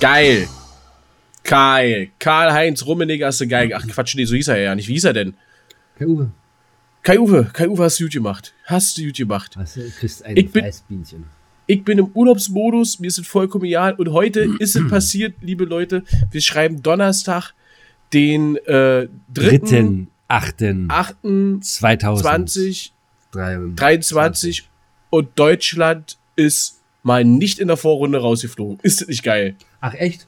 Geil. Geil. Karl-Heinz Rummenigge hast du geil. Ach Quatsch, nee, so hieß er ja nicht. Wie hieß er denn? Herr Uwe, Kai Uwe. Kai Uwe hast du gut gemacht. Hast du gut gemacht. was, du kriegst ein Ich bin-. Ich bin im Urlaubsmodus, mir ist es vollkommen egal. Und heute ist es passiert, liebe Leute. Wir schreiben Donnerstag, den äh, 3. Dritten, achten, 8. 2023. 2023 und Deutschland ist mal nicht in der Vorrunde rausgeflogen. Ist das nicht geil? Ach, echt?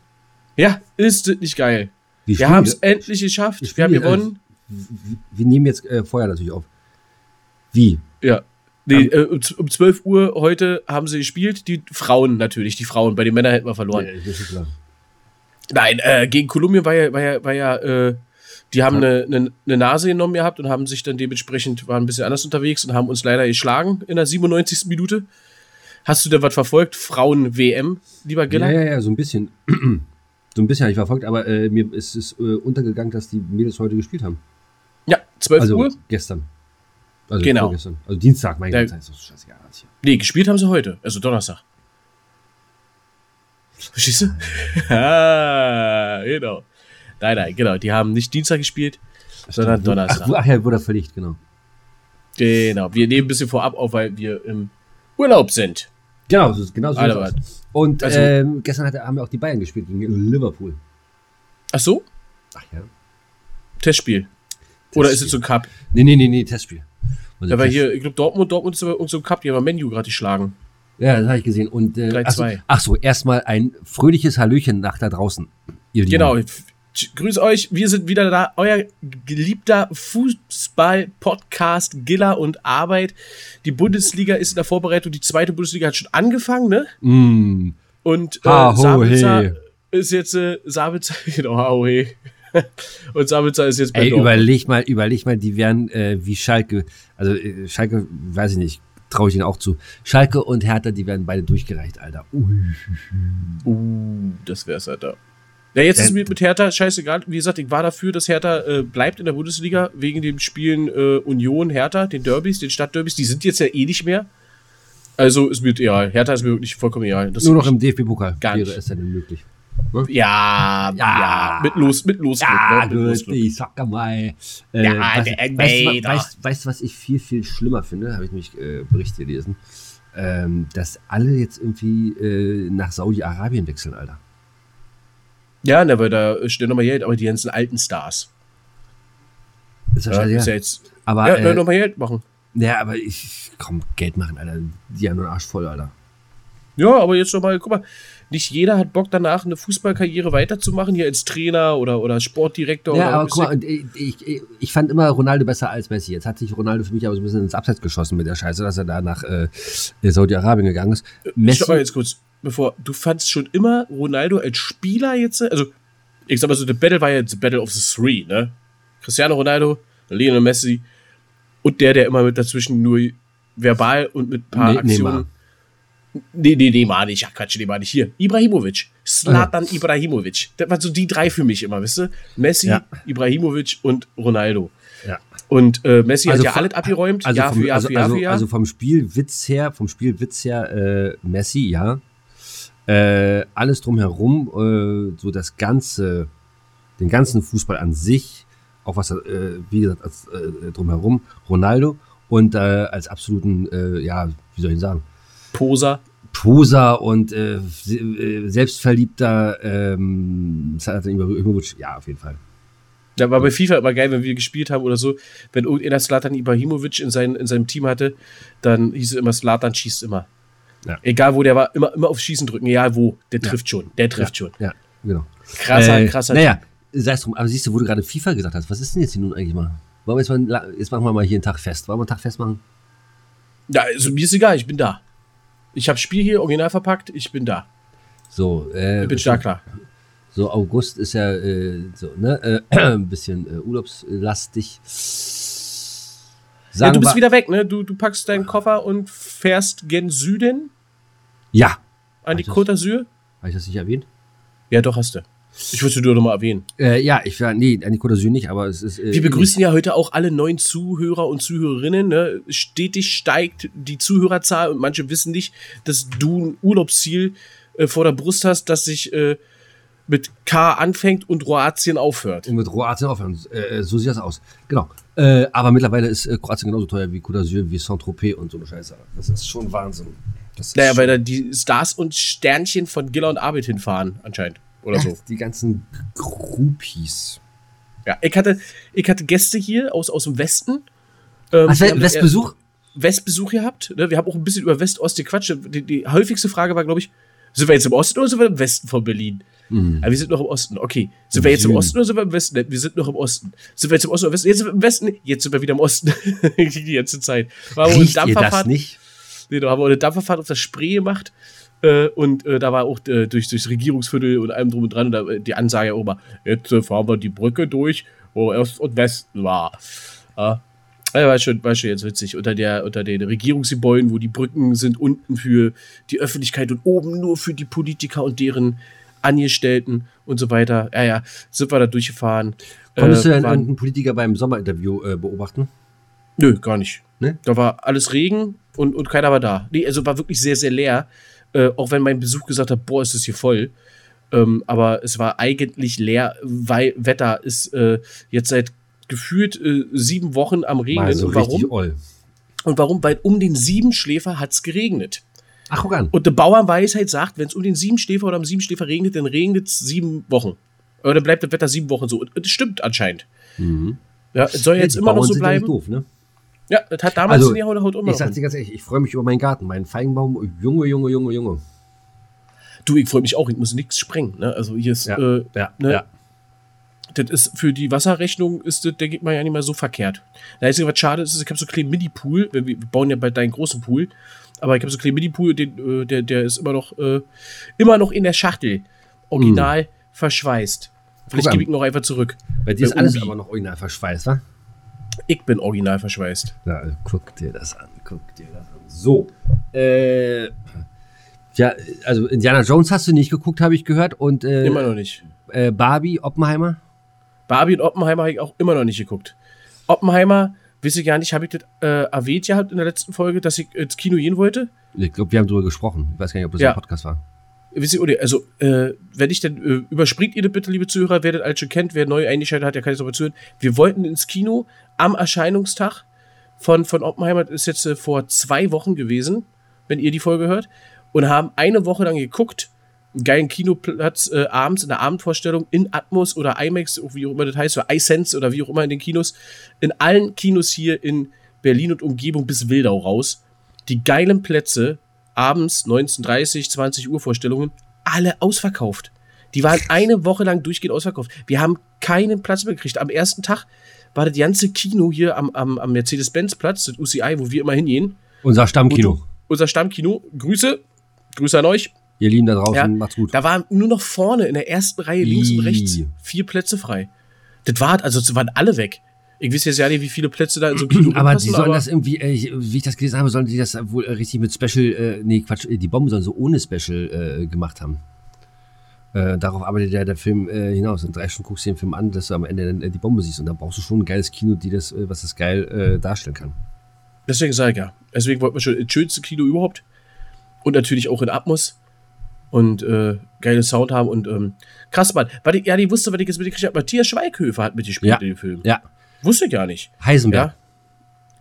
Ja, ist das nicht geil? Wie Wir haben es endlich geschafft. Wir haben gewonnen. Wir, wir nehmen jetzt äh, vorher natürlich auf. Wie? Ja. Nee, äh, um, um 12 Uhr heute haben sie gespielt. Die Frauen natürlich, die Frauen. Bei den Männern hätten wir verloren. Ja, das ist klar. Nein, äh, gegen Kolumbien war ja, war ja, war ja äh, die haben eine, eine, eine Nase genommen gehabt und haben sich dann dementsprechend, waren ein bisschen anders unterwegs und haben uns leider geschlagen in der 97. Minute. Hast du denn was verfolgt? Frauen-WM, lieber Ja, Giller? ja, ja, so ein bisschen. so ein bisschen habe ich verfolgt, aber äh, mir ist es äh, untergegangen, dass die Mädels heute gespielt haben. Ja, 12 Also Uhr? gestern. Also Genau. vorgestern. Also Dienstag, mein Ja. Gott, ist scheißegal. hier. Nee, gespielt haben sie heute, also Donnerstag. Verstehst du? ah, genau. Nein, nein, genau. Die haben nicht Dienstag gespielt, sondern Ach, Donnerstag. wo- ach ja, wurde er verlegt, genau. Genau. Wir nehmen ein bisschen vorab auf, weil wir im Urlaub sind. Genau, so, genau so. Alter. Und Also- ähm, gestern hat, haben wir auch die Bayern gespielt gegen Liverpool. Ach so? Ach ja. Testspiel. Oder ist es so ein Cup? Nee, nee, nee, nee, Testspiel. Also Da war hier, ich glaube, Dortmund, Dortmund ist irgend so ein Cup, die haben Menu gerade geschlagen. Ja, das habe ich gesehen. Und äh, 3-2. ach, so, erstmal ein fröhliches Hallöchen nach da draußen. Genau. Grüß euch, wir sind wieder da, euer geliebter Fußball-Podcast Giller und Arbeit. Die Bundesliga ist in der Vorbereitung, die zweite Bundesliga hat schon angefangen, ne? Mm, Und äh, Ha, ho, Sabitzer he. ist jetzt, äh, Sabitzer, genau, ha, ho, he. Und Sabitzer ist jetzt bei ey, Dortmund. überleg mal, überleg mal, die wären äh, wie Schalke. Also äh, Schalke, weiß ich nicht, traue ich ihnen auch zu. Schalke und Hertha, die werden beide durchgereicht, Alter. Ui. Uh, das wär's, Alter. Ja, jetzt ist Äh, mir mit Hertha scheißegal. Wie gesagt, ich war dafür, dass Hertha äh, bleibt in der Bundesliga wegen den Spielen äh, Union, Hertha, den Derbys, den Stadtderbys. Die sind jetzt ja eh nicht mehr. Also ist mir egal. Hertha ist mir wirklich vollkommen egal. Das Nur noch im DFB-Pokal wäre es dann möglich. ja, ja, Ja. mit los, mit los. Ja, mit gut, Losglück. ich sag mal. Äh, Ja, was, der weißt, weißt, weißt was ich viel, viel schlimmer finde? Habe ich nämlich äh, Berichte gelesen. Ähm, dass alle jetzt irgendwie äh, nach Saudi-Arabien wechseln, Alter. Ja, ne, weil da stehen nochmal Geld, aber die ganzen alten Stars. Ist ja, Ja, ist ja jetzt. Aber, Ja, äh, nochmal Geld machen. ja, aber ich komm, Geld machen, Alter. Die haben nur den Arsch voll, Alter. Ja, aber jetzt nochmal, guck mal, nicht jeder hat Bock danach eine Fußballkarriere weiterzumachen, hier als Trainer oder, oder Sportdirektor Ja, oder aber guck mal, ich, ich, ich- fand immer Ronaldo besser als Messi. Jetzt hat sich Ronaldo für mich aber so ein bisschen ins Abseits geschossen mit der Scheiße, dass er da nach äh, Saudi-Arabien gegangen ist. ich. Stopp mal jetzt kurz, bevor, du fandst schon immer Ronaldo als Spieler jetzt, also, ich sag mal so, the Battle war ja the Battle of the Three, ne? Cristiano Ronaldo, Lionel Messi und der, der immer mit dazwischen nur verbal und mit ein paar Ne- Aktionen. Nee, nee, Neymar nicht, ach Quatsch, Neymar nicht. Hier, Ibrahimovic. Slatan Ibrahimovic. Das waren so die drei für mich immer, wisst ihr? Messi, Ja. Ibrahimovic und Ronaldo. Ja. Und äh, Messi hat ja vom- alles abgeräumt, also Jahr vom, für Jahr also, für Jahr also, für Jahr. also vom Spielwitz her, vom Spielwitz her, äh, Messi, ja. Äh, alles drumherum, äh, so das ganze, den ganzen Fußball an sich, auch was, äh, wie gesagt, als, äh, drumherum, Ronaldo und äh, als absoluten, äh, ja, wie soll ich sagen, Poser. Poser und se- selbstverliebter ähm, Ibrahimovic, ja, auf jeden Fall. Da war bei FIFA immer geil, wenn wir gespielt haben oder so. Wenn irgendeiner Slatan Ibrahimovic in, sein, in seinem Team hatte, dann hieß es immer, Slatan schießt immer. Ja. Egal wo der war, immer, immer auf Schießen drücken, egal wo. Der trifft schon, der trifft schon. Ja, genau. Krasser, Äh, krasser Naja, sei es drum. Aber siehst du, wo du gerade FIFA gesagt hast, was ist denn jetzt hier nun eigentlich mal? Wollen wir jetzt, mal, jetzt machen wir mal hier einen Tag fest. Wollen wir einen Tag festmachen? Ja, also mir ist egal, ich bin da. Ich habe Spiel hier original verpackt, ich bin da. So, äh, Ich bin stark klar. So, August ist ja äh, so, ne, äh, ein bisschen äh, urlaubslastig. Ja, du bist wieder weg, ne? Du, du packst deinen Koffer und fährst gen Süden Ja. an die Côte d'Azur. Habe ich das nicht erwähnt? Ja, doch, hast du. Ich wollte nur noch mal erwähnen. Äh, ja, ich war, nee, an die Côte d'Azur nicht, aber es ist. Äh, Wir begrüßen ja heute auch alle neuen Zuhörer und Zuhörerinnen. Ne? Stetig steigt die Zuhörerzahl und manche wissen nicht, dass du ein Urlaubsziel äh, vor der Brust hast, das sich äh, mit K anfängt und Kroatien aufhört. Und mit Kroatien aufhören. Äh, so sieht das aus. Genau. Äh, aber mittlerweile ist äh, Kroatien genauso teuer wie Côte d'Azur, wie Saint-Tropez und so eine Scheiße. Das ist schon Wahnsinn. Das ist Naja, schon- weil da die Stars und Sternchen von Giller und Arbeit hinfahren, anscheinend. Oder so. Die ganzen Groupies. Ja, ich hatte, ich hatte Gäste hier aus, aus dem Westen. Ähm, haben Westbesuch? Westbesuch gehabt. Ne? Wir haben auch ein bisschen über West-Ost gequatscht. Die, die häufigste Frage war, glaube ich, sind wir jetzt im Osten oder sind wir im Westen von Berlin? Ja, wir sind noch im Osten. Okay. Sind Im wir jetzt im. Osten oder sind wir im Westen? Wir sind noch im Osten. Sind wir jetzt im Osten oder Westen? Jetzt sind wir im Westen. Jetzt sind wir wieder im Osten. die ganze Zeit. War Riecht ihr das Dampferfahrt. nicht? Nee, da haben wir eine Dampferfahrt auf der Spree gemacht. Äh, und äh, da war auch äh, durch, durchs Regierungsviertel und allem drum und dran. Und da, äh, die Ansage auch immer, jetzt äh, fahren wir die Brücke durch, wo Ost und Westen war. Ja. Ja, war schon, war schon jetzt witzig. Unter, der, unter den Regierungsgebäuden, wo die Brücken sind, unten für die Öffentlichkeit und oben nur für die Politiker und deren Angestellten und so weiter. Ja, ja, sind wir da durchgefahren. Konntest Äh, du denn irgendeinen Politiker beim Sommerinterview äh, beobachten? Nö, gar nicht. Ne? Da war alles Regen und, und keiner war da. Nee, also war wirklich sehr, sehr leer. Äh, auch wenn mein Besuch gesagt hat, boah, ist das hier voll. Ähm, aber es war eigentlich leer, weil Wetter ist äh, jetzt seit gefühlt äh, sieben Wochen am Regnen. So und warum? Und warum? Weil um den Siebenschläfer hat es geregnet. Ach, guck an. Und die Bauernweisheit sagt, wenn es um den Siebenschläfer oder am Siebenschläfer regnet, dann regnet es sieben Wochen. Oder dann bleibt das Wetter sieben Wochen so. Und das stimmt anscheinend. Ja, es soll jetzt Mhm. Die immer noch Bauern so sind ja bleiben. doof, ne? Ja, das hat damals Also, in Jahrhundert haut immer Ich noch. sag hin. dir ganz ehrlich, ich freue mich über meinen Garten, meinen Feigenbaum. Junge, Junge, Junge, Junge. Du, ich freue mich auch, ich muss nichts sprengen. Ne? Also hier ist, Ja, äh, ja, ne? ja. das ist für die Wasserrechnung ist das, denke ich mal, ja nicht mal so verkehrt. Da ist was schade, ist, ich habe so einen kleinen Mini-Pool, wir wir bauen ja bald deinen großen Pool, aber ich habe so einen kleinen Mini-Pool, den, äh, der, der ist immer noch, äh, immer noch in der Schachtel, original verschweißt. Vielleicht gebe ich ihn noch einfach zurück. Bei dir ist alles aber noch original verschweißt, wa? Ich bin original verschweißt. Ja, also guck dir das an, guck dir das an. So. Äh, ja, also Indiana Jones hast du nicht geguckt, habe ich gehört. Und äh, Immer noch nicht. äh, Barbie, Oppenheimer. Barbie und Oppenheimer habe ich auch immer noch nicht geguckt. Oppenheimer, weiß ich gar nicht, habe ich das äh, erwähnt gehabt in der letzten Folge, dass ich ins Kino gehen wollte? Ich glaube, wir haben darüber gesprochen. Ich weiß gar nicht, ob das Ja. ein Podcast war. Wisst ihr, oder, also, äh, wenn ich denn, äh, überspringt ihr das bitte, liebe Zuhörer, wer das alles schon kennt, wer neu eingeschaltet hat, der kann jetzt aber zuhören. Wir wollten ins Kino am Erscheinungstag von, von Oppenheimer, das ist jetzt äh, vor zwei Wochen gewesen, wenn ihr die Folge hört, und haben eine Woche lang geguckt, einen geilen Kinoplatz äh, abends in der Abendvorstellung in Atmos oder IMAX, wie auch immer das heißt, oder iSense oder wie auch immer in den Kinos, in allen Kinos hier in Berlin und Umgebung bis Wildau raus. Die geilen Plätze, abends 19.30, 20 Uhr Vorstellungen, alle ausverkauft. Die waren eine Woche lang durchgehend ausverkauft. Wir haben keinen Platz mehr gekriegt. Am ersten Tag war das ganze Kino hier am, am, am Mercedes-Benz-Platz, das UCI, wo wir immer hingehen. Unser Stammkino. Unser Stammkino. Grüße. Grüße an euch. Ihr Lieben da draußen, Ja, macht's gut. Da waren nur noch vorne in der ersten Reihe links und Ih. rechts vier Plätze frei. Das war, also es waren alle weg. Ich weiß jetzt ja nicht, wie viele Plätze da in so einem Kino aber passen, die sollen das irgendwie, äh, wie ich das gelesen habe, sollen die das wohl äh, richtig mit Special, äh, nee, Quatsch, die Bomben sollen so ohne Special äh, gemacht haben. Äh, darauf arbeitet ja der Film äh, hinaus. In drei Stunden guckst du den Film an, dass du am Ende dann, äh, die Bombe siehst. Und dann brauchst du schon ein geiles Kino, die das, äh, was das geil äh, darstellen kann. Deswegen sage ich ja. Deswegen wollten wir schon das schönste Kino überhaupt. Und natürlich auch in Atmos. Und äh, geile Sound haben. Und ähm, krass, Mann. Weil ich, ja, die wusste, was ich jetzt mitgekriegt habe. Matthias Schweighöfer hat mitgespielt Ja. in dem Film. Ja, Wusste ich gar nicht. Heisenberg. Ja.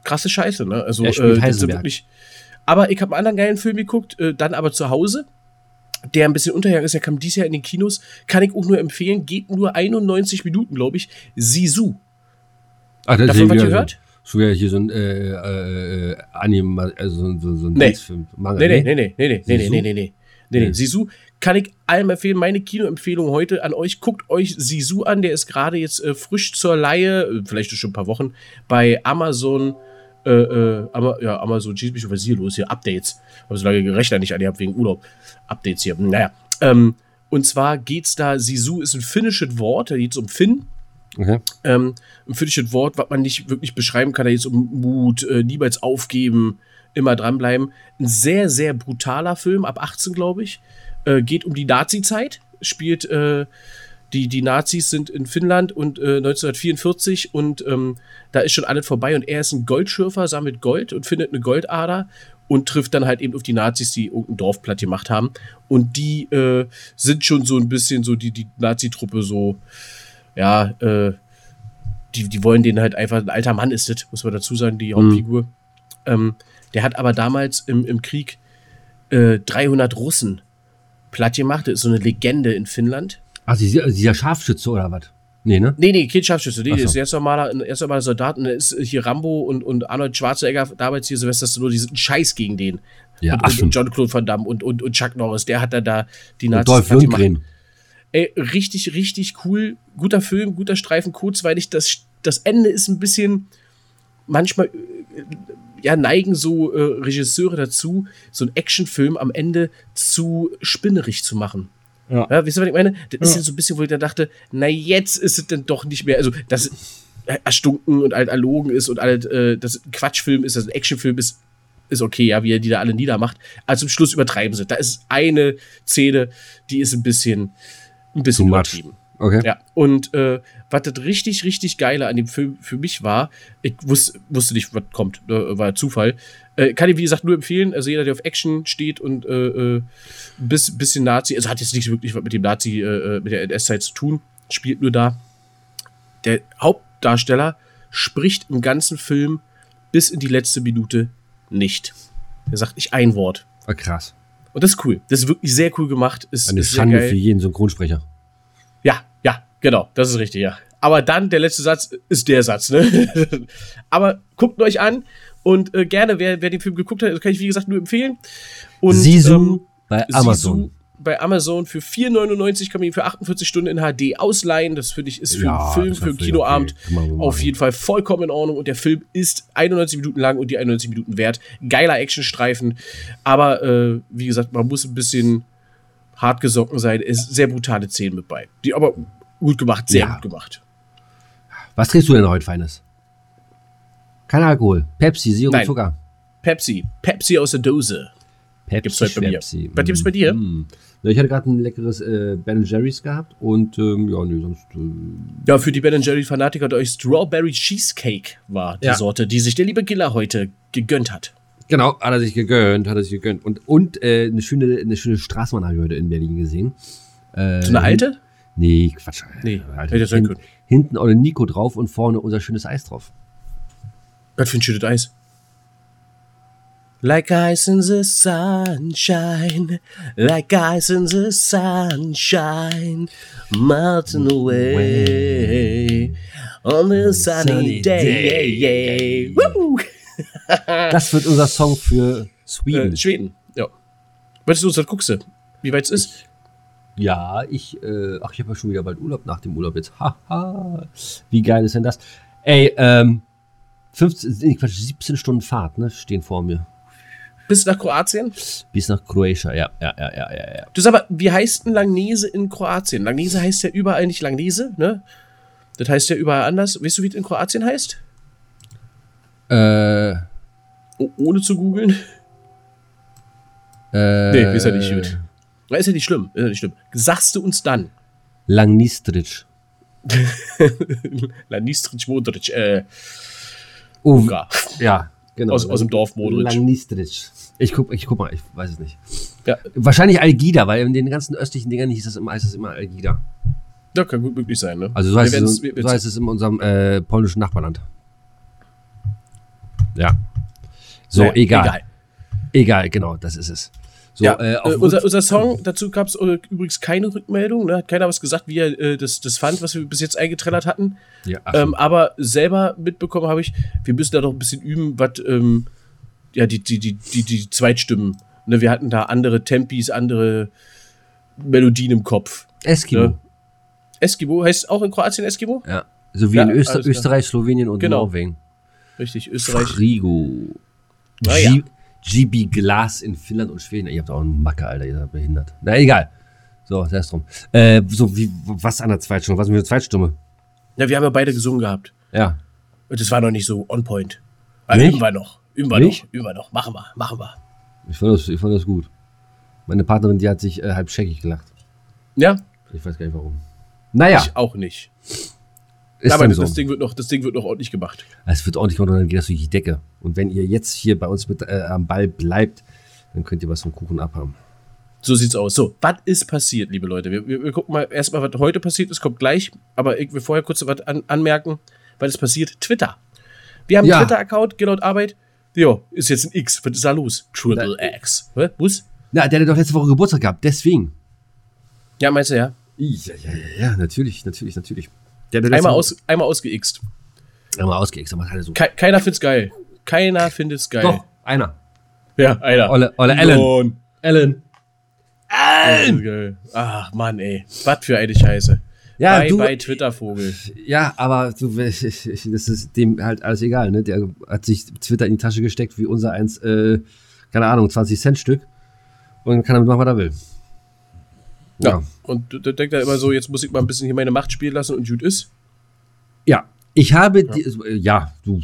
Krasse Scheiße, ne? Also, Er spielt das sind Heisenberg. wirklich. Aber ich habe einen anderen geilen Film geguckt, äh, dann aber zu Hause. der ein bisschen untergegangen ist, der kam dieses Jahr in den Kinos, kann ich auch nur empfehlen, geht nur 91 Minuten, glaube ich. Sisu. Ach, das Davon was ihr so- hört? So ja hier so ein äh, äh, äh, Anime, also so, so, ein Nee. Manga. Nee, nee, nee, nee, nee, nee, nee, nee, nee, nee. Nee, nee. Sisu kann ich allem empfehlen. Meine Kinoempfehlung heute an euch. Guckt euch Sisu an. Der ist gerade jetzt äh, frisch zur Leihe, äh, vielleicht schon ein paar Wochen, bei Amazon. Äh, äh, Ama ja, Amazon, schießt mich, was hier los? Hier, Updates. Habe so lange Rechner nicht angehabt wegen Urlaub. Updates hier. Naja. Ähm, und zwar geht's da, Sisu ist ein finnisches Wort, da geht's um Finn. Okay. Ähm, ein finnisches Wort, was man nicht wirklich beschreiben kann, da jetzt um Mut, äh, niemals aufgeben, immer dranbleiben. Ein sehr, sehr brutaler Film, ab 18, glaube ich. Äh, geht um die Nazi-Zeit, spielt, äh, die, die Nazis sind in Finnland und äh, 1944 und ähm, da ist schon alles vorbei und er ist ein Goldschürfer, sammelt Gold und findet eine Goldader und trifft dann halt eben auf die Nazis, die irgendein Dorf platt gemacht haben. Und die äh, sind schon so ein bisschen so die, die Nazi-Truppe so, ja, äh, die, die wollen den halt einfach, ein alter Mann ist das, muss man dazu sagen, die Hauptfigur. Ähm, der hat aber damals im, im Krieg äh, 300 Russen platt gemacht. Das ist so eine Legende in Finnland. Ach, dieser, Scharfschütze oder was? Nee, ne? Nee, nee, kein Scharfschütze. Nee, so. ist ganz normaler, ganz normaler Soldat. Und da ist hier Rambo und, und Arnold Schwarzenegger, damals hier Sylvester Stallone, die sind ein Scheiß gegen den. Ja, und, und, schon. und John-Claude Van Damme und, und, und Chuck Norris, der hat da, da die Und Nazis Dolph platt gemacht. Lundgren. Ey, richtig, richtig cool. Guter Film, guter Streifen, kurzweilig. Das, das Ende ist ein bisschen, manchmal, äh, ja, neigen so äh, Regisseure dazu, so einen Actionfilm am Ende zu spinnerig zu machen. Ja. Ja, wisst ihr, was ich meine? Das ist Ja. ja so ein bisschen, wo ich dann dachte, na, jetzt ist es dann doch nicht mehr, also, dass es erstunken und alt erlogen ist und alt, äh, dass es ein Quatschfilm ist, dass es ein Actionfilm ist, ist okay, ja, wie er die da alle niedermacht. Aber zum Schluss übertreiben sie. Da ist eine Szene, die ist ein bisschen, ein bisschen Too much. Okay. Ja, und äh, was das richtig, richtig Geile an dem Film für mich war, ich wusste, wusste nicht, was kommt, äh, war Zufall. Äh, kann ich, wie gesagt, nur empfehlen. Also jeder, der auf Action steht und äh, äh, ein bis, bisschen Nazi, also hat jetzt nicht wirklich was mit dem Nazi, äh, äh, mit der NS-Zeit zu tun, spielt nur da. Der Hauptdarsteller spricht im ganzen Film bis in die letzte Minute nicht. Er sagt nicht ein Wort. Ah, krass. Und das ist cool. Das ist wirklich sehr cool gemacht. Ist, Eine ist Schande für jeden Synchronsprecher. Genau, das ist richtig, ja. Aber dann der letzte Satz ist der Satz, ne? Aber guckt euch an und äh, gerne, wer, wer den Film geguckt hat, kann ich wie gesagt nur empfehlen. Und, Sisu ähm, bei Sisu Amazon. bei Amazon für 4,99 kann man ihn für 48 Stunden in HD ausleihen. Das finde ich ist für Ja, einen Film, für einen Kinoabend okay. Auf jeden Fall vollkommen in Ordnung. Und der Film ist 91 Minuten lang und die 91 Minuten wert. Geiler Actionstreifen. Aber äh, wie gesagt, man muss ein bisschen hart gesocken sein. Es ist sehr brutale Szenen mit bei. Die aber gut gemacht, sehr Ja. gut gemacht. Was trinkst du denn heute, Feines? Kein Alkohol. Pepsi, Zero Nein. Zucker. Pepsi. Pepsi aus der Dose. Pepsi, Gibt's heute bei mir. Schwepsi. Was gibt's bei dir? Mm. Ich hatte gerade ein leckeres äh, Ben Jerry's gehabt und ähm, ja, nee, sonst. Äh, Ja, für die Ben Jerry Fanatiker unter euch Strawberry Cheesecake war die Ja. Sorte, die sich der liebe Giller heute gegönnt hat. genau, hat er sich gegönnt, hat er sich gegönnt. Und, und äh, eine schöne, eine schöne Straßenbahn habe ich heute in Berlin gesehen. So eine alte? Nee, Quatsch. Nee, Alter, hätte sein hin, können. hinten auch Nico drauf und vorne unser schönes Eis drauf. Was für ein schönes Eis. Like ice in the sunshine, like ice in the sunshine, melting away on a sunny day. day. Das wird unser Song für Sweden. Äh, Schweden, ja. Wolltest du uns das guckst du? Wie weit es ist? Ja, ich, äh, ach, ich habe ja schon wieder bald Urlaub nach dem Urlaub jetzt. Haha. Wie geil ist denn das? Ey, ähm, 15, nee, Quatsch, 17 Stunden Fahrt, ne, stehen vor mir. Bis nach Kroatien? Bis nach Kroatien, ja, ja, ja, ja, ja, ja. Du sag mal, wie heißt denn Langnese in Kroatien? Langnese heißt ja überall nicht Langnese, ne? Das heißt ja überall anders. Weißt du, wie es in Kroatien heißt? Äh, Oh, ohne zu googeln? äh, Nee, ist ja nicht gut. Ist ja nicht schlimm, ist ja nicht schlimm. Sagst du uns dann? Langnistric. Lanistric Modric, äh, Ungar. ja, genau. Aus- aus dem Dorf Modric. Langnistric. Ich guck, ich guck mal, ich weiß es nicht. Ja. Wahrscheinlich Algida, weil in den ganzen östlichen Dingern hieß das immer, heißt das immer Algida. Ja, kann gut möglich sein, ne? Also so heißt, es, so, so heißt es in unserem äh, polnischen Nachbarland. Ja. So, Naja, egal. egal. genau, das ist es. So, ja, äh, äh, unser, unser Song, dazu gab es übrigens keine Rückmeldung. Ne? Hat keiner was gesagt, wie er äh, das, das fand, was wir bis jetzt eingetrellert hatten. ja, Ähm, aber selber mitbekommen habe ich, wir müssen da doch ein bisschen üben, was, ähm, ja, die, die, die, die, die Zweitstimmen. Ne? Wir hatten da andere Tempis, andere Melodien im Kopf. Eskimo. ne? Eskimo, heißt auch in Kroatien Eskimo? Ja. So wie Ja, in Öster. Österreich, Slowenien und Genau. Norwegen. Richtig, Österreich. Frigo. Na ja. G- GB Glas in Finnland und Schweden. Ihr habt auch einen Macke, Alter, ihr seid behindert. Na egal. So, sei es drum. Äh, so, wie, was an der Zweitstimme? Was mit der Zweitstimme? Ja, wir haben ja beide gesungen gehabt. Ja. Und das war noch nicht so on point. Aber üben wir noch. Üben wir Nicht? noch. Üben wir noch. Machen wir. Machen wir. Ich fand das, ich fand das gut. Meine Partnerin, die hat sich äh, halb scheckig gelacht. Ja, Ich weiß gar nicht warum. Naja, ich auch nicht. Ist Aber das, so. Ding wird noch, das Ding wird noch ordentlich gemacht. Es wird ordentlich gemacht und dann geht das durch die Decke. Und wenn ihr jetzt hier bei uns mit äh, am Ball bleibt, dann könnt ihr was vom Kuchen abhaben. So sieht's aus. So, was ist passiert, liebe Leute? Wir, wir, wir gucken mal erstmal, was heute passiert ist, kommt gleich. Aber ich will vorher kurz was an, anmerken, weil es passiert. Twitter. Wir haben Ja. einen Twitter-Account, geht laut Arbeit. Jo, ist jetzt ein X. Was ist da los? Triple X. Hä? Was? Na, der hat doch letzte Woche Geburtstag gehabt, deswegen. Ja, meinst du ja? Ja, ja, ja, ja, natürlich, natürlich, natürlich. Der hat Einmal, aus, einmal ausgeixt. Einmal ausgeext, aber halt so. Ke keiner find's geil. Keiner findet's geil. Doch, einer. Ja, einer. Olle, Olle. Ellen. Allen. Geil. Ach, Mann, ey. Was für eine Scheiße. Ja, bye, du- bye, Twitter-Vogel. Ja, aber du, das ist dem halt alles egal, ne? Der hat sich Twitter in die Tasche gesteckt, wie unser eins, äh, keine Ahnung, 20 Cent Stück. Und kann damit machen, was er will. Ja. Und da denkt er immer so, jetzt muss ich mal ein bisschen hier meine Macht spielen lassen und gut ist. Ja, ich habe, die, äh, ja, du,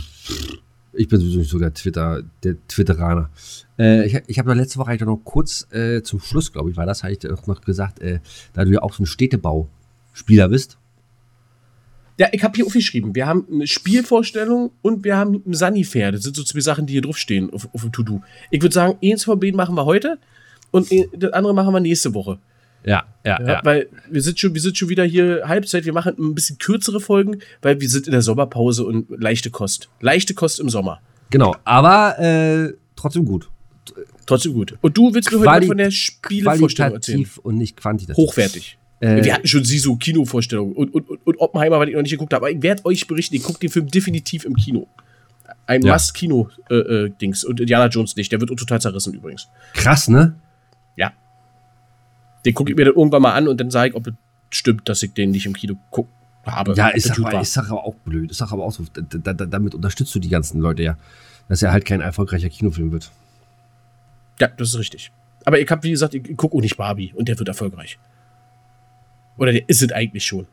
ich bin sowieso nicht so der Twitter, der Twitteraner. Äh, ich ich habe letzte Woche eigentlich noch kurz äh, zum Schluss, glaube ich, war das, habe ich doch noch gesagt, äh, da du ja auch so ein Städtebauspieler bist. Ja, ich habe hier aufgeschrieben. Wir haben eine Spielvorstellung und wir haben ein Sanifair. Das sind so zwei Sachen, die hier draufstehen auf, auf dem To-Do. Ich würde sagen, eins von beiden machen wir heute und eh- das andere machen wir nächste Woche. Ja, ja, Ja, Weil wir sind, schon, wir sind schon wieder hier Halbzeit. Wir machen ein bisschen kürzere Folgen, weil wir sind in der Sommerpause und leichte Kost. Leichte Kost im Sommer. Genau, aber äh, trotzdem gut. Trotzdem gut. Und du willst mir heute Quali- was von der Spielevorstellung erzählen? Und nicht quantitativ. Hochwertig. Äh, wir hatten schon Sisu Kinovorstellungen und, und, und, und Oppenheimer, weil ich noch nicht geguckt habe. Aber ich werde euch berichten, ich gucke den Film definitiv im Kino. Ein Ja. Must-Kino-Dings. und Indiana Jones nicht. Der wird total zerrissen übrigens. Krass, ne? Ja. Den gucke ich mir dann irgendwann mal an und dann sage ich, ob es stimmt, dass ich den nicht im Kino guck, habe. Ja, ist doch, aber, ist aber auch blöd. Ist doch aber auch so. Da, da, damit unterstützt du die ganzen Leute ja. Dass er halt kein erfolgreicher Kinofilm wird. Ja, das ist richtig. Aber ich habe, wie gesagt, ich, ich gucke auch nicht Barbie und der wird erfolgreich. Oder der ist es eigentlich schon.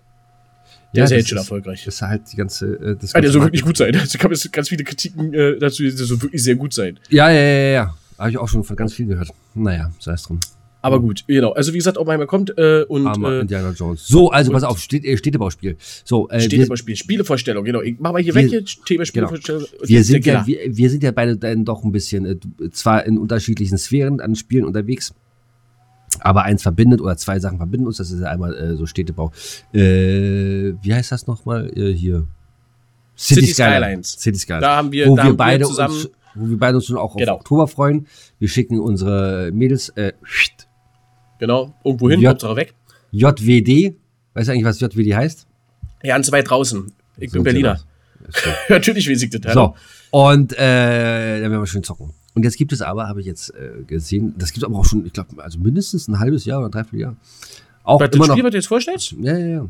Der ist ja jetzt schon erfolgreich. Ist halt die ganze. Äh, das Ah, der ganze soll wirklich gut sein. Es gab jetzt ganz viele Kritiken äh, dazu, der soll wirklich sehr gut sein. Ja, ja, ja, ja. Habe ich auch schon von ganz viel gehört. Naja, sei es drum. Aber gut, genau. Also wie gesagt, Oppenheimer kommt äh, und Armer äh, Indiana Jones. So, also pass auf, steht, äh, Städtebauspiel. So, äh, steht wir, über Spiel. Spielevorstellung, genau. Ich mach mal hier Wir- weg hier, Thema Spielevorstellung. Und wir jetzt sind ja, wir, wir sind ja beide dann doch ein bisschen, äh, zwar in unterschiedlichen Sphären an Spielen unterwegs, aber eins verbindet oder zwei Sachen verbinden uns. Das ist ja einmal äh, so Städtebau. Äh, wie heißt das nochmal äh, hier? City Skylines. City Skylines. Da haben wir, wo da wir beide wir zusammen. uns, wo wir beide uns schon auch Genau. auf Oktober freuen. Wir schicken unsere Mädels äh, genau, irgendwo hin, Ja. Hauptsache weg. JWD. Weißt du eigentlich, was JWD heißt? Ganz weit draußen. Ich bin Sind Berliner. sie Natürlich weiß ich das. So. Und äh, dann werden wir schön zocken. Und jetzt gibt es aber, habe ich jetzt äh, gesehen, das gibt es aber auch schon, ich glaube, also mindestens ein halbes Jahr oder ein Dreivierteljahr. Auch Was, das immer noch. Spiel, was du jetzt vorstellst? Ja, ja, ja.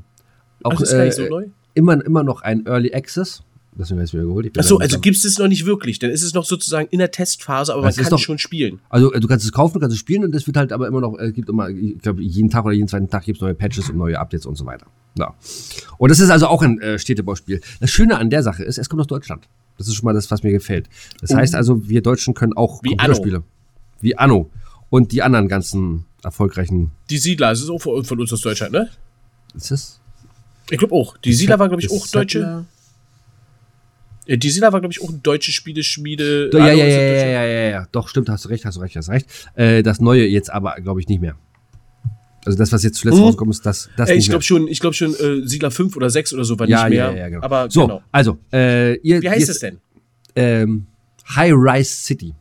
Auch Ach, das ist gar äh, nicht so neu. immer, immer noch ein Early Access. Deswegen habe ich es mir geholt. Achso, also gibt es es noch nicht wirklich. Dann ist es noch sozusagen in der Testphase, aber man Das ist kann doch- schon spielen. Also äh, du kannst es kaufen, du kannst es spielen und es wird halt aber immer noch, äh, gibt immer, ich glaube, jeden Tag oder jeden zweiten Tag gibt es neue Patches und neue Updates und so weiter. Ja. Und das ist also auch ein äh, Städtebauspiel. Das Schöne an der Sache ist, es kommt aus Deutschland. Das ist schon mal das, was mir gefällt. Das heißt also, wir Deutschen können auch. Wie Computerspiele. Wie Anno. Und die anderen ganzen erfolgreichen. Die Siedler, das ist auch von, uns aus Deutschland, ne? Ist das? Ich glaube auch. Die Siedler war, glaube ich, Das auch deutsche. Ja, die Siedler war, glaube ich, auch eine deutsche Spieleschmiede. Ja, ja, ja, ja, ja, ja, ja, ja. Doch, stimmt, hast du recht, hast du recht, hast du recht. Äh, das Neue jetzt aber, glaube ich, nicht mehr. Also das, was jetzt zuletzt Mhm. rausgekommen ist, das, das nicht ich glaube schon, ich glaube schon, äh, Siedler 5 oder 6 oder so war ja, nicht mehr. ja, ja, genau. Aber so, genau. also, äh, ihr, Wie heißt ihr, es denn? Ähm, High Rise City.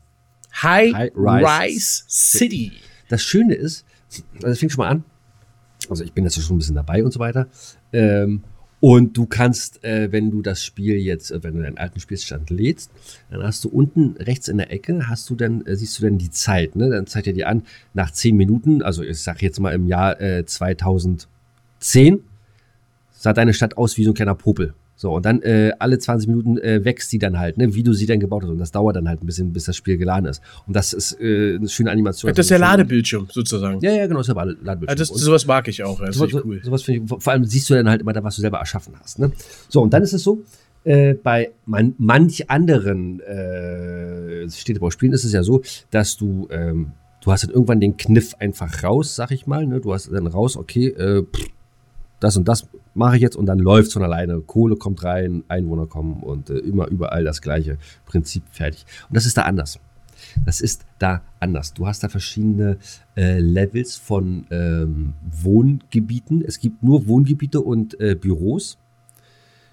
High, High Rise Rise City. das Schöne ist, also es fängt schon mal an, also ich bin jetzt schon ein bisschen dabei und so weiter. Ähm, und du kannst, äh, wenn du das Spiel jetzt, äh, wenn du deinen alten Spielstand lädst, dann hast du unten rechts in der Ecke, hast du dann, äh, siehst du dann die Zeit, ne? Dann zeigt er dir an, nach 10 Minuten, also ich sag jetzt mal im Jahr äh, 2010, sah deine Stadt aus wie so ein kleiner Popel. So, und dann äh, alle 20 Minuten äh, wächst die dann halt, ne, wie du sie dann gebaut hast. Und das dauert dann halt ein bisschen, bis das Spiel geladen ist. Und das ist äh, eine schöne Animation. Das ist der Ladebildschirm sozusagen. Ja, ja, genau, das ist der Ladebildschirm. Also das, sowas mag ich auch. Das so, ist cool. Sowas ich, vor allem siehst du dann halt immer was du selber erschaffen hast. Ne? So, und dann ist es so, äh, bei man, manch anderen äh, Städtebauspielen ist es ja so, dass du, ähm, du hast dann irgendwann den Kniff einfach raus, sag ich mal. Ne? Du hast dann raus, okay, äh, pff, das und das mache ich jetzt und dann läuft es von alleine. Kohle kommt rein, Einwohner kommen und äh, immer überall das gleiche Prinzip fertig. Und das ist da anders. Das ist da anders. Du hast da verschiedene äh, Levels von ähm, Wohngebieten. Es gibt nur Wohngebiete und äh, Büros.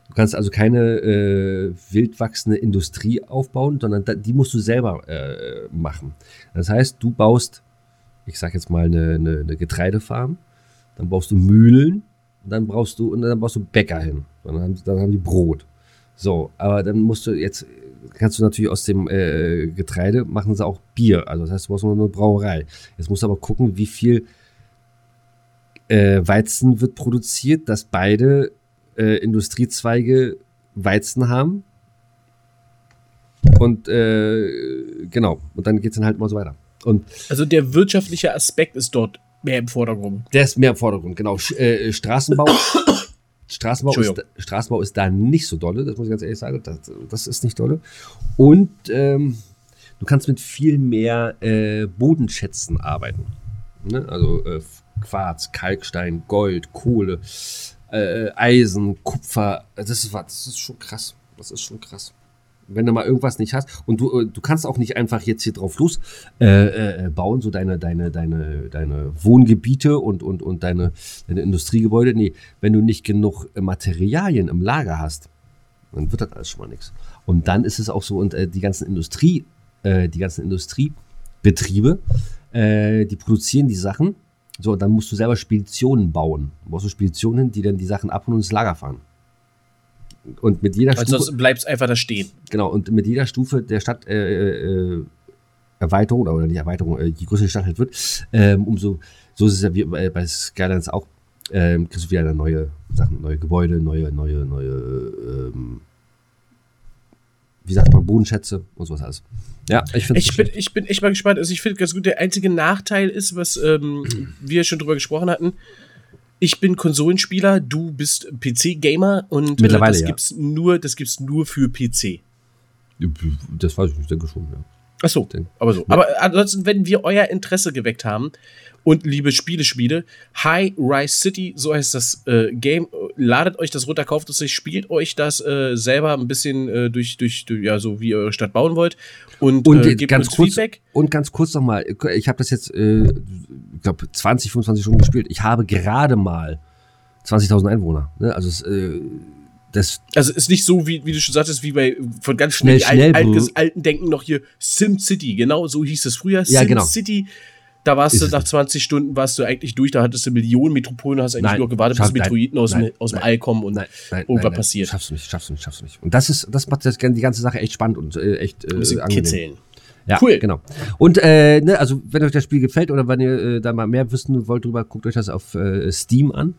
Du kannst also keine äh, wildwachsende Industrie aufbauen, sondern da, die musst du selber äh, machen. Das heißt, du baust, ich sage jetzt mal, eine, eine, eine Getreidefarm, dann baust du Mühlen, und dann brauchst du, und dann brauchst du Bäcker hin. Und dann, haben- dann haben die Brot. So, aber dann musst du jetzt, kannst du natürlich aus dem äh, Getreide machen sie auch Bier. Also das heißt, du brauchst nur eine Brauerei. Jetzt musst du aber gucken, wie viel äh, Weizen wird produziert, dass beide äh, Industriezweige Weizen haben. Und äh, genau, und dann geht es dann halt mal so weiter. Und Also der wirtschaftliche Aspekt ist dort mehr im Vordergrund. Der ist mehr im Vordergrund, genau. Sch äh, Straßenbau. Straßenbau, ist. Straßenbau ist da nicht so dolle, das muss ich ganz ehrlich sagen. Das, das ist nicht dolle. Und ähm, du kannst mit viel mehr äh, Bodenschätzen arbeiten. Ne? Also äh, Quarz, Kalkstein, Gold, Kohle, äh, Eisen, Kupfer. Das ist, das ist schon krass. Das ist schon krass. Wenn du mal irgendwas nicht hast und du, äh, du kannst auch nicht einfach jetzt hier drauf los äh, äh, bauen, so deine, deine, deine, deine Wohngebiete und, und, und deine, deine Industriegebäude. Nee, wenn du nicht genug äh, Materialien im Lager hast, dann wird das alles schon mal nichts. Und dann ist es auch so, und äh, die ganzen Industrie, äh, die ganzen Industriebetriebe, äh, die produzieren die Sachen. So, dann musst du selber Speditionen bauen. Du brauchst du Speditionen, die dann die Sachen abholen und ins Lager fahren. Und mit jeder Stufe, Ansonsten bleibst einfach da stehen. genau, und mit jeder Stufe der Stadt äh, äh, Erweiterung oder, oder nicht Erweiterung, äh, je größer die Stadt halt wird, ähm, umso, so ist es ja wie bei, bei Skylines auch, ähm, kriegst du wieder neue Sachen, neue Gebäude, neue, neue, neue, ähm, wie sagt man, Bodenschätze und sowas alles. Ja, ich finde Ich bin, ich bin echt mal gespannt. Also ich finde ganz gut, der einzige Nachteil ist, was ähm, wir schon drüber gesprochen hatten. Ich bin Konsolenspieler, du bist PC-Gamer und Mittlerweile, äh, das ja. gibt's nur, das gibt's nur für PC. das weiß ich nicht, denke schon, ja. Ach so, aber so. Aber ansonsten, wenn wir euer Interesse geweckt haben und liebe Spiele-Spiele, High Rise City, so heißt das äh, Game, ladet euch das runter, kauft es euch, spielt euch das äh, selber ein bisschen äh, durch, durch, durch, ja, so wie ihr eure Stadt bauen wollt und, Und äh, gebt ganz uns kurz, Feedback. und ganz kurz nochmal, ich habe das jetzt, äh, ich glaube, 20, 25 Stunden gespielt. Ich habe gerade mal 20.000 Einwohner. Ne? Also es, äh, das, Also ist nicht so, wie, wie du schon sagtest, wie bei von ganz Schnell, schnell, schnell, alten, alten, alten Denken noch hier Sim City, genau so hieß es früher. Ja, Sim genau. Da warst du nach nicht. 20 Stunden warst du eigentlich durch, da hattest du Millionen Metropolen, hast eigentlich Nein, nur gewartet, bis Meteoriten aus, nein, dem, aus dem nein, All kommen und nein, nein, irgendwas passiert. Schaffst du nicht, schaffst du nicht, schaffst du nicht. Und das ist, das macht das, die ganze Sache echt spannend und äh, echt äh, angenehm. kitzeln. Ja, Cool. genau. Und äh, ne, also wenn euch das Spiel gefällt oder wenn ihr äh, da mal mehr wissen wollt drüber, guckt euch das auf äh, Steam an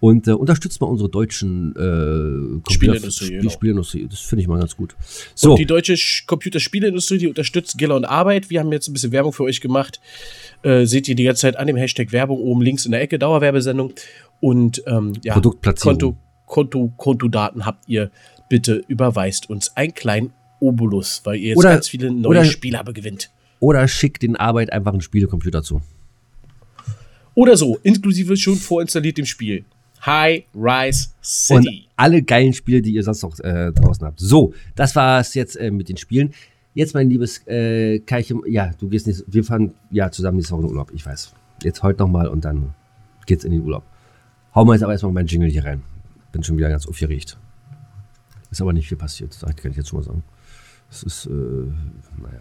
und äh, unterstützt mal unsere deutschen äh, Spielindustrie, Spiel, genau. Das finde ich mal ganz gut. So, Und die deutsche Sch- Computerspieleindustrie, die unterstützt Giller und Arbeit. Wir haben jetzt ein bisschen Werbung für euch gemacht. Äh, seht ihr die ganze Zeit an dem Hashtag Werbung oben links in der Ecke, Dauerwerbesendung. Und ähm, ja, Produktplatzierung. Konto, Konto, Kontodaten habt ihr. Bitte überweist uns einen kleinen Obolus, weil ihr jetzt Oder- ganz viele neue oder- Spieler gewinnt. oder schickt den Arbeit einfach einen Spielecomputer zu. Oder so, inklusive schon vorinstalliert dem Spiel. High Rise Und City. alle geilen Spiele, die ihr sonst noch äh, draußen habt. So, das war es jetzt äh, mit den Spielen. Jetzt, mein liebes äh, Keiche, ja, du gehst nicht, wir fahren ja zusammen nächste Woche in den Urlaub, ich weiß. Jetzt heute nochmal und dann geht's in den Urlaub. Hau mal jetzt aber erstmal meinen Jingle hier rein. Bin schon wieder ganz aufgeregt. Ist aber nicht viel passiert, das kann ich jetzt schon mal sagen. Es ist, äh, naja.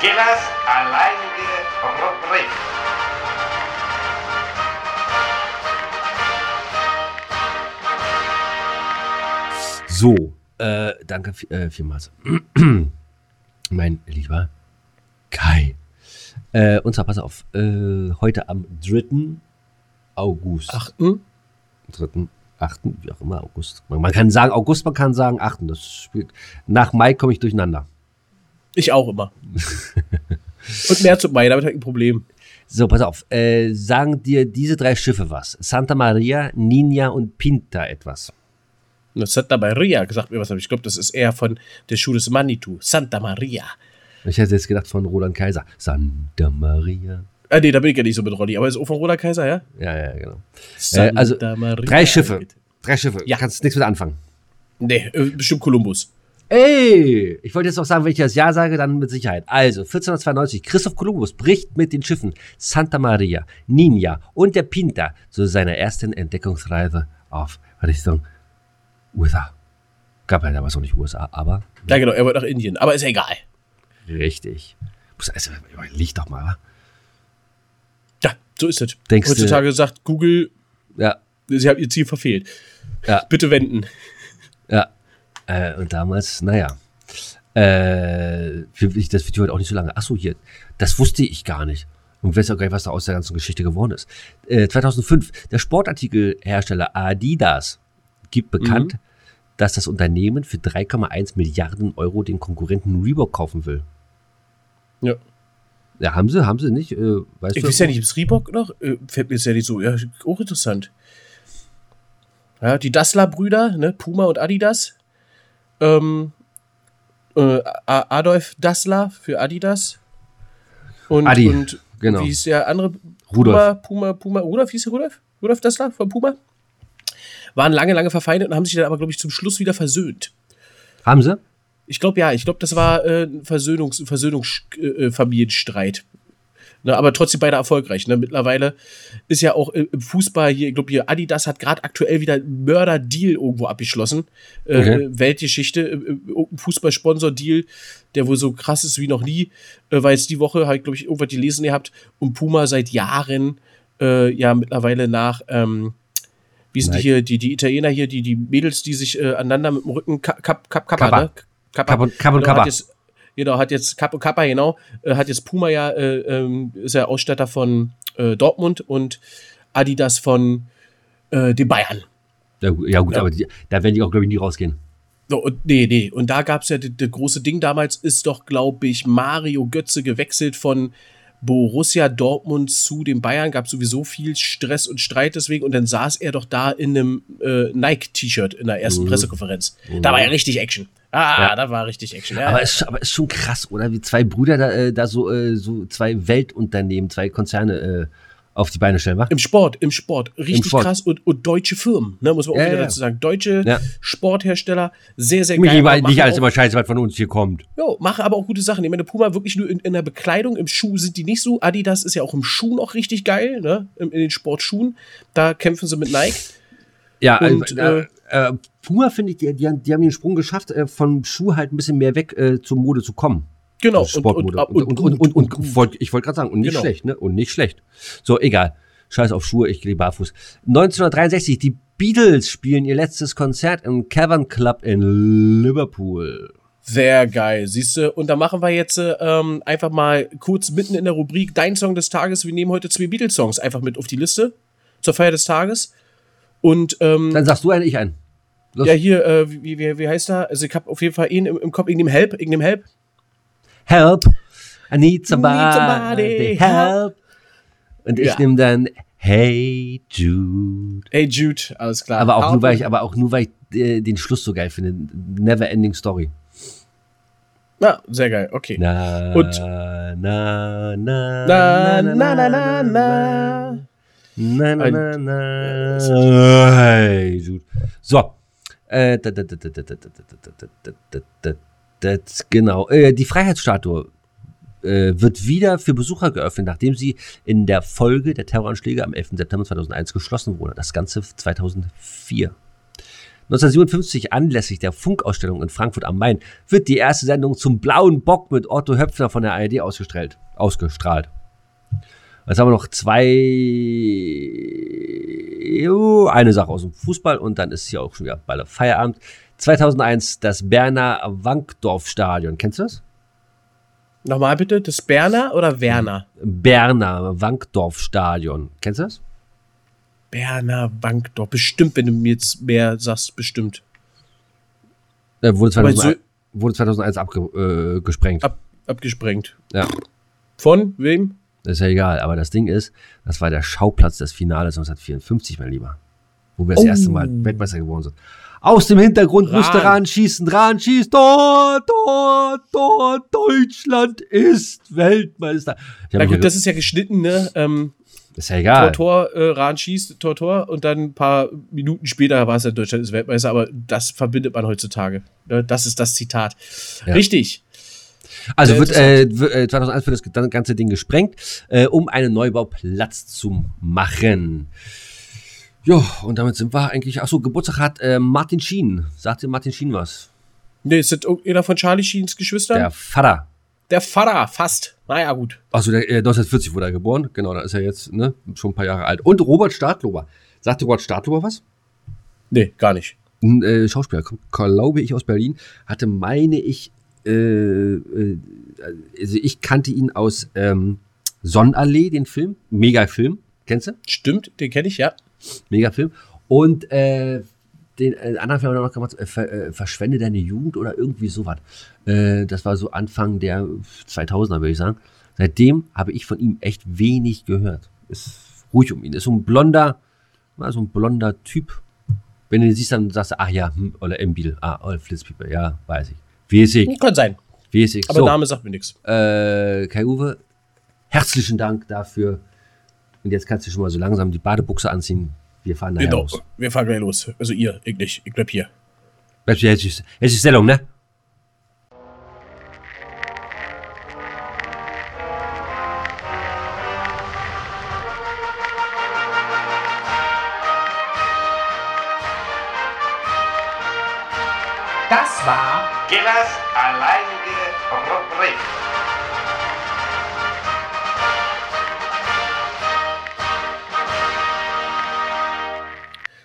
Gillas alleinige Rubrik. So, äh, danke äh, vielmals mein lieber Kai. Äh, und zwar, pass auf, äh, heute am 3. August. Achten. 3., 8., wie auch immer, August. Man, man kann sagen August, man kann sagen 8. Das spielt, nach Mai komme ich durcheinander. Ich auch immer. und März und Mai, damit habe ich ein Problem. So, pass auf, äh, sagen dir diese drei Schiffe was? Santa Maria, Nina und Pinta etwas. Und Santa Maria gesagt mir was, aber ich glaube, das ist eher von der Schuh des Manitou. Santa Maria. Ich hätte jetzt gedacht von Roland Kaiser. Santa Maria. Ah, nee, da bin ich ja nicht so mit Rolli, aber ist auch von Roland Kaiser, ja? Ja, ja, genau. Santa also, Maria. Drei Schiffe. Drei Schiffe. Ja. Kannst nichts mit anfangen. Nee, äh, bestimmt Kolumbus. Ey, ich wollte jetzt noch sagen, wenn ich das Ja sage, dann mit Sicherheit. Also, 1492, Christoph Kolumbus bricht mit den Schiffen Santa Maria, Nina und der Pinta zu seiner ersten Entdeckungsreise auf Richtung USA. Gab ja damals noch nicht USA, aber Ja, genau, er wollte nach Indien, aber ist ja egal. richtig. Muss- Also, liegt doch mal. wa? Ja, so ist es. Denkst du- Heutzutage sagt Google, Ja, sie haben ihr Ziel verfehlt. Ja. Bitte wenden. ja. Äh, und damals, naja. Äh, das wird heute auch nicht so lange. Achso, hier. Das wusste ich gar nicht. Und weiß auch gar nicht, was da aus der ganzen Geschichte geworden ist. Äh, 2005, der Sportartikelhersteller Adidas gibt bekannt, dass das Unternehmen für 3,1 Milliarden Euro den Konkurrenten Reebok kaufen will. Ja. Ja, haben sie, haben sie nicht. Äh, weißt Ich du? weiß ja nicht, ist Reebok noch? Äh, fällt mir jetzt ja nicht so. Ja, auch interessant. Ja, die Dassler-Brüder, ne? Puma und Adidas. Ähm, äh, Adolf Dassler für Adidas. Und, Adi, und genau. wie hieß der andere? Rudolf. Puma, Puma, Puma, Rudolf hieß der Rudolf? Rudolf Dassler von Puma? Waren lange, lange verfeindet und haben sich dann aber, glaube ich, zum Schluss wieder versöhnt. Haben sie? Ich glaube ja, ich glaube, das war äh, ein Versöhnungs Versöhnungsfamilienstreit. Äh, ne, aber trotzdem beide erfolgreich. Ne? Mittlerweile ist ja auch äh, im Fußball hier, ich glaube, hier Adidas hat gerade aktuell wieder einen Mörder-Deal irgendwo abgeschlossen. Äh, Okay. Weltgeschichte, äh, Fußballsponsor-Deal, der wohl so krass ist wie noch nie. Äh, weil jetzt die Woche, habe ich, glaube ich, irgendwas gelesen gehabt, und Puma seit Jahren äh, ja mittlerweile nach. Ähm, wie sind die hier, die, die Italiener hier, die, die Mädels, die sich äh, aneinander mit dem Rücken, Kap, Kap, Kap, Kappa, Kappa. ne? Kappa. Kapp und- Kapp und genau, Kappa. Hat jetzt, genau, hat jetzt Kapp und Kappa, genau, äh, hat jetzt Puma ja, äh, ähm, ist ja Ausstatter von äh, Dortmund und Adidas von äh, den Bayern. Ja, gut, ja, gut Ja. aber die, da werden die auch, glaube ich, nie rausgehen. So, und nee, nee. Und da gab es ja das große Ding damals, ist doch, glaube ich, Mario Götze gewechselt von Borussia Dortmund zu den Bayern. Gab sowieso viel Stress und Streit deswegen. Und dann saß er doch da in einem äh, Nike-T-Shirt in der ersten Mhm. Pressekonferenz. Da war ja richtig Action. Ah, Ja. da war richtig Action. Ja, Aber ist, aber ist schon krass, oder? Wie zwei Brüder da, äh, da so, äh, so zwei Weltunternehmen, zwei Konzerne äh, auf die Beine stellen, wa? Im Sport, im Sport. Richtig Sport. krass. Und, und deutsche Firmen, ne, muss man auch Ja, wieder ja. dazu sagen. Deutsche Ja. Sporthersteller, sehr, sehr geil. nicht alles immer scheiße, was von uns hier kommt. Jo, mache aber auch gute Sachen. Ich meine, Puma wirklich nur in, in der Bekleidung, im Schuh sind die nicht so. Adidas ist ja auch im Schuh noch richtig geil, ne? In, in den Sportschuhen. Da kämpfen sie mit Nike. Ja, Und, äh, äh, Puma finde ich, die, die, haben- die haben den Sprung geschafft, äh, vom Schuh halt ein bisschen mehr weg äh, zur Mode zu kommen. Genau. Also Sportmode. Und, und, und, und, und, wollt- ich wollte gerade sagen, und nicht Genau. schlecht, ne? Und nicht schlecht. So, egal. Scheiß auf Schuhe, ich gehe barfuß. 1963, die Beatles spielen ihr letztes Konzert im Cavern Club in Liverpool. Sehr geil, siehst du. Und da machen wir jetzt äh, ähm, einfach mal kurz mitten in der Rubrik Dein Song des Tages. Wir nehmen heute zwei Beatles-Songs einfach mit auf die Liste zur Feier des Tages. Und ähm, Dann sagst du einen, ich einen. Los. ja, hier, äh, wie, wie, wie heißt er? Also ich habe auf jeden Fall ihn im, im Kopf, nehme Help, nehme Help. Help, I need somebody, Need somebody, help. Und ich Ja. nehme dann Hey Jude. Hey Jude, alles klar. Aber auch nur, weil ich, aber auch nur, weil ich äh, den Schluss so geil finde. Never Ending Story. Na, sehr geil, okay. Na, Und- na, na, Na, na, na, na, na. Na, na, Ein- na, na. Hey, Jude. So. Äh, das, genau. Äh, die Freiheitsstatue äh, wird wieder für Besucher geöffnet, nachdem sie in der Folge der Terroranschläge am 11. September 2001 geschlossen wurde. Das Ganze 2004. 1957 anlässlich der Funkausstellung in Frankfurt am Main wird die erste Sendung zum blauen Bock mit Otto Höpfner von der ARD ausgestrahlt. ausgestrahlt. Jetzt haben wir noch zwei, oh, eine Sache aus dem Fußball und dann ist hier auch schon wieder bald Feierabend. 2001 das Berner Wankdorf-Stadion. Kennst du das? Nochmal bitte, das Berner oder Werner? Berner Wankdorf-Stadion. Kennst du das? Berner Wankdorf. Bestimmt, wenn du mir jetzt mehr sagst, bestimmt. Äh, wurde, Aber 2001, wurde 2001 abgesprengt. Äh. Ab, abgesprengt. ja, Von wem? ist ja egal. Aber das Ding ist, das war der Schauplatz des Finales 1954, mein Lieber. Wo wir das Oh. erste Mal Weltmeister geworden sind. Aus dem Hintergrund Rahn. musste Rahn schießen, Rahn schießt, Tor, Tor, Tor, Deutschland ist Weltmeister. Na gut, das ist ja geschnitten, ne? Ähm, ist ja egal. Tor, Tor, äh, Rahn schießt, Tor, Tor und dann ein paar Minuten später war es ja Deutschland ist Weltmeister, aber das verbindet man heutzutage. Ne? Das ist das Zitat. Ja. Richtig. Also wird, äh, wird, äh, 2001 wird das gan- ganze Ding gesprengt, äh, um einen Neubau Platz zu machen. Ja, und damit sind wir eigentlich. Achso, Geburtstag hat äh, Martin Schien. Sagt dir Martin Schien was? Ne, ist das irgendeiner von Charlie Sheens Geschwistern? Der Vater. Der Pfarrer, fast. Naja, gut. Achso, der, äh, 1940 wurde er geboren. Genau, da ist er jetzt ne, schon ein paar Jahre alt. Und Robert Stadlober. Sagt dir Robert Stadlober was? Nee, gar nicht. Ein äh, Schauspieler, glaube ich, aus Berlin. Hatte, meine ich, äh, äh, also ich kannte ihn aus ähm, Sonnenallee, den Film. Mega Film. Kennst du? Stimmt, den kenne ich, ja. Mega Film. Und äh, den äh, anderen Film haben wir noch gemacht, äh, ver, äh, Verschwende deine Jugend oder irgendwie sowas. Äh, das war so Anfang der 2000er, würde ich sagen. Seitdem habe ich von ihm echt wenig gehört. Ist ruhig um ihn. Ist so ein blonder, na, so ein blonder Typ. Wenn du ihn siehst, dann sagst du, ach ja, hm, oder Embil, ah, oder Flitzpieper, ja, weiß ich. Ich, Kann sein. ich. Aber So, Name sagt mir nichts. äh, Kai-Uwe, herzlichen Dank dafür. Und jetzt kannst du schon mal so langsam die Badebuchse anziehen. Wir fahren nachher Genau. los. Wir fahren gleich los. Also ihr, ich nicht. Ich bleib hier. Bleibst du jetzt, jetzt ist Stellung, ne?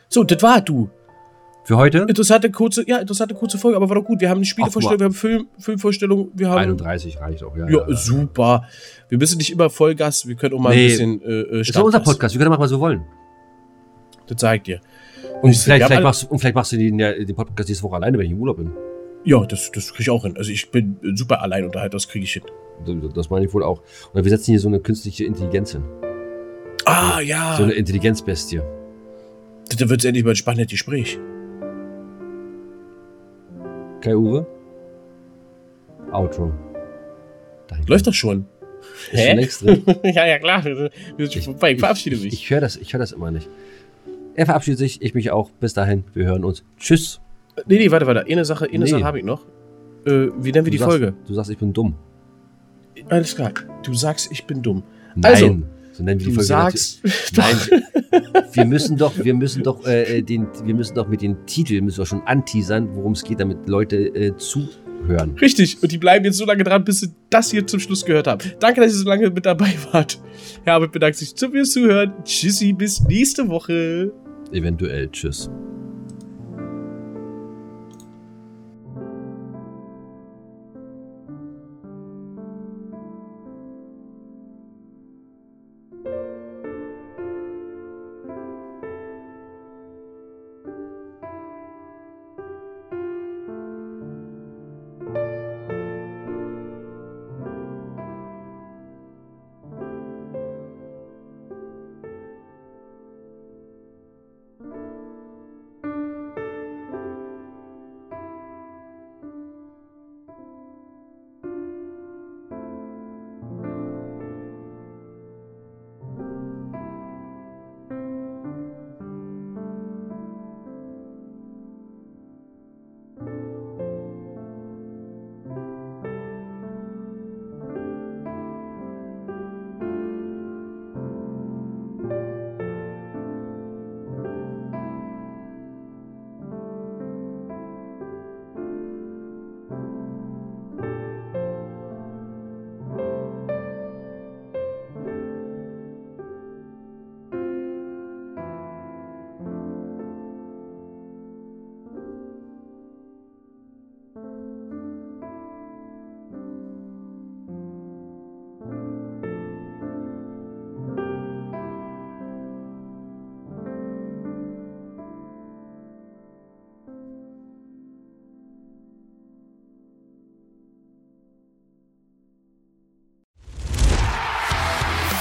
So, das war du. Für heute? Interessante kurze, ja, interessante kurze Folge, aber war doch gut. Wir haben eine Spielevorstellung, wir haben Film, Filmvorstellung, wir haben. 31 reicht auch, ja. Ja, super. Wir müssen nicht immer Vollgas, wir können auch mal Nee. ein bisschen äh, äh, Ist doch unser. Podcast, wir können machen, was wir wollen. Das ich dir. Und Ich- vielleicht, vielleicht, machst, du- und vielleicht machst du den, ja, den Podcast nächste Woche alleine, wenn ich im Urlaub bin. Ja, das, das kriege ich auch hin. Also ich bin super Alleinunterhalter, das kriege ich hin. Das- Das meine ich wohl auch. Oder wir setzen hier so eine künstliche Intelligenz hin. Ah, ja. So eine Intelligenzbestie. Da wird es endlich mal ein spannendes Gespräch. Kai Uwe? Outro. Danke. Läuft doch schon. Ist schon drin. ja, ja, klar. Wir sind schon vorbei. Ich verabschiede mich. Ich höre das, ich hör das immer nicht. Er verabschiedet sich, ich mich auch. Bis dahin, wir hören uns. Tschüss. nee, nee, warte, warte. Eine Sache, eine Nee. Sache habe ich noch. Äh, wie nennen wir die du sagst, Folge? Du sagst, ich bin dumm. Alles klar. Du sagst, ich bin dumm. Nein. Also, so nennen wir die Folge sagst. Nein. wir müssen doch, wir müssen doch, äh, den, wir müssen doch mit den Titeln müssen wir schon anteasern, worum es geht, damit Leute äh, zuhören. Richtig. Und die bleiben jetzt so lange dran, bis sie das hier zum Schluss gehört haben. Danke, dass ihr so lange mit dabei wart. Herbert bedankt sich fürs Zuhören. Tschüssi, bis nächste Woche. Eventuell. Tschüss.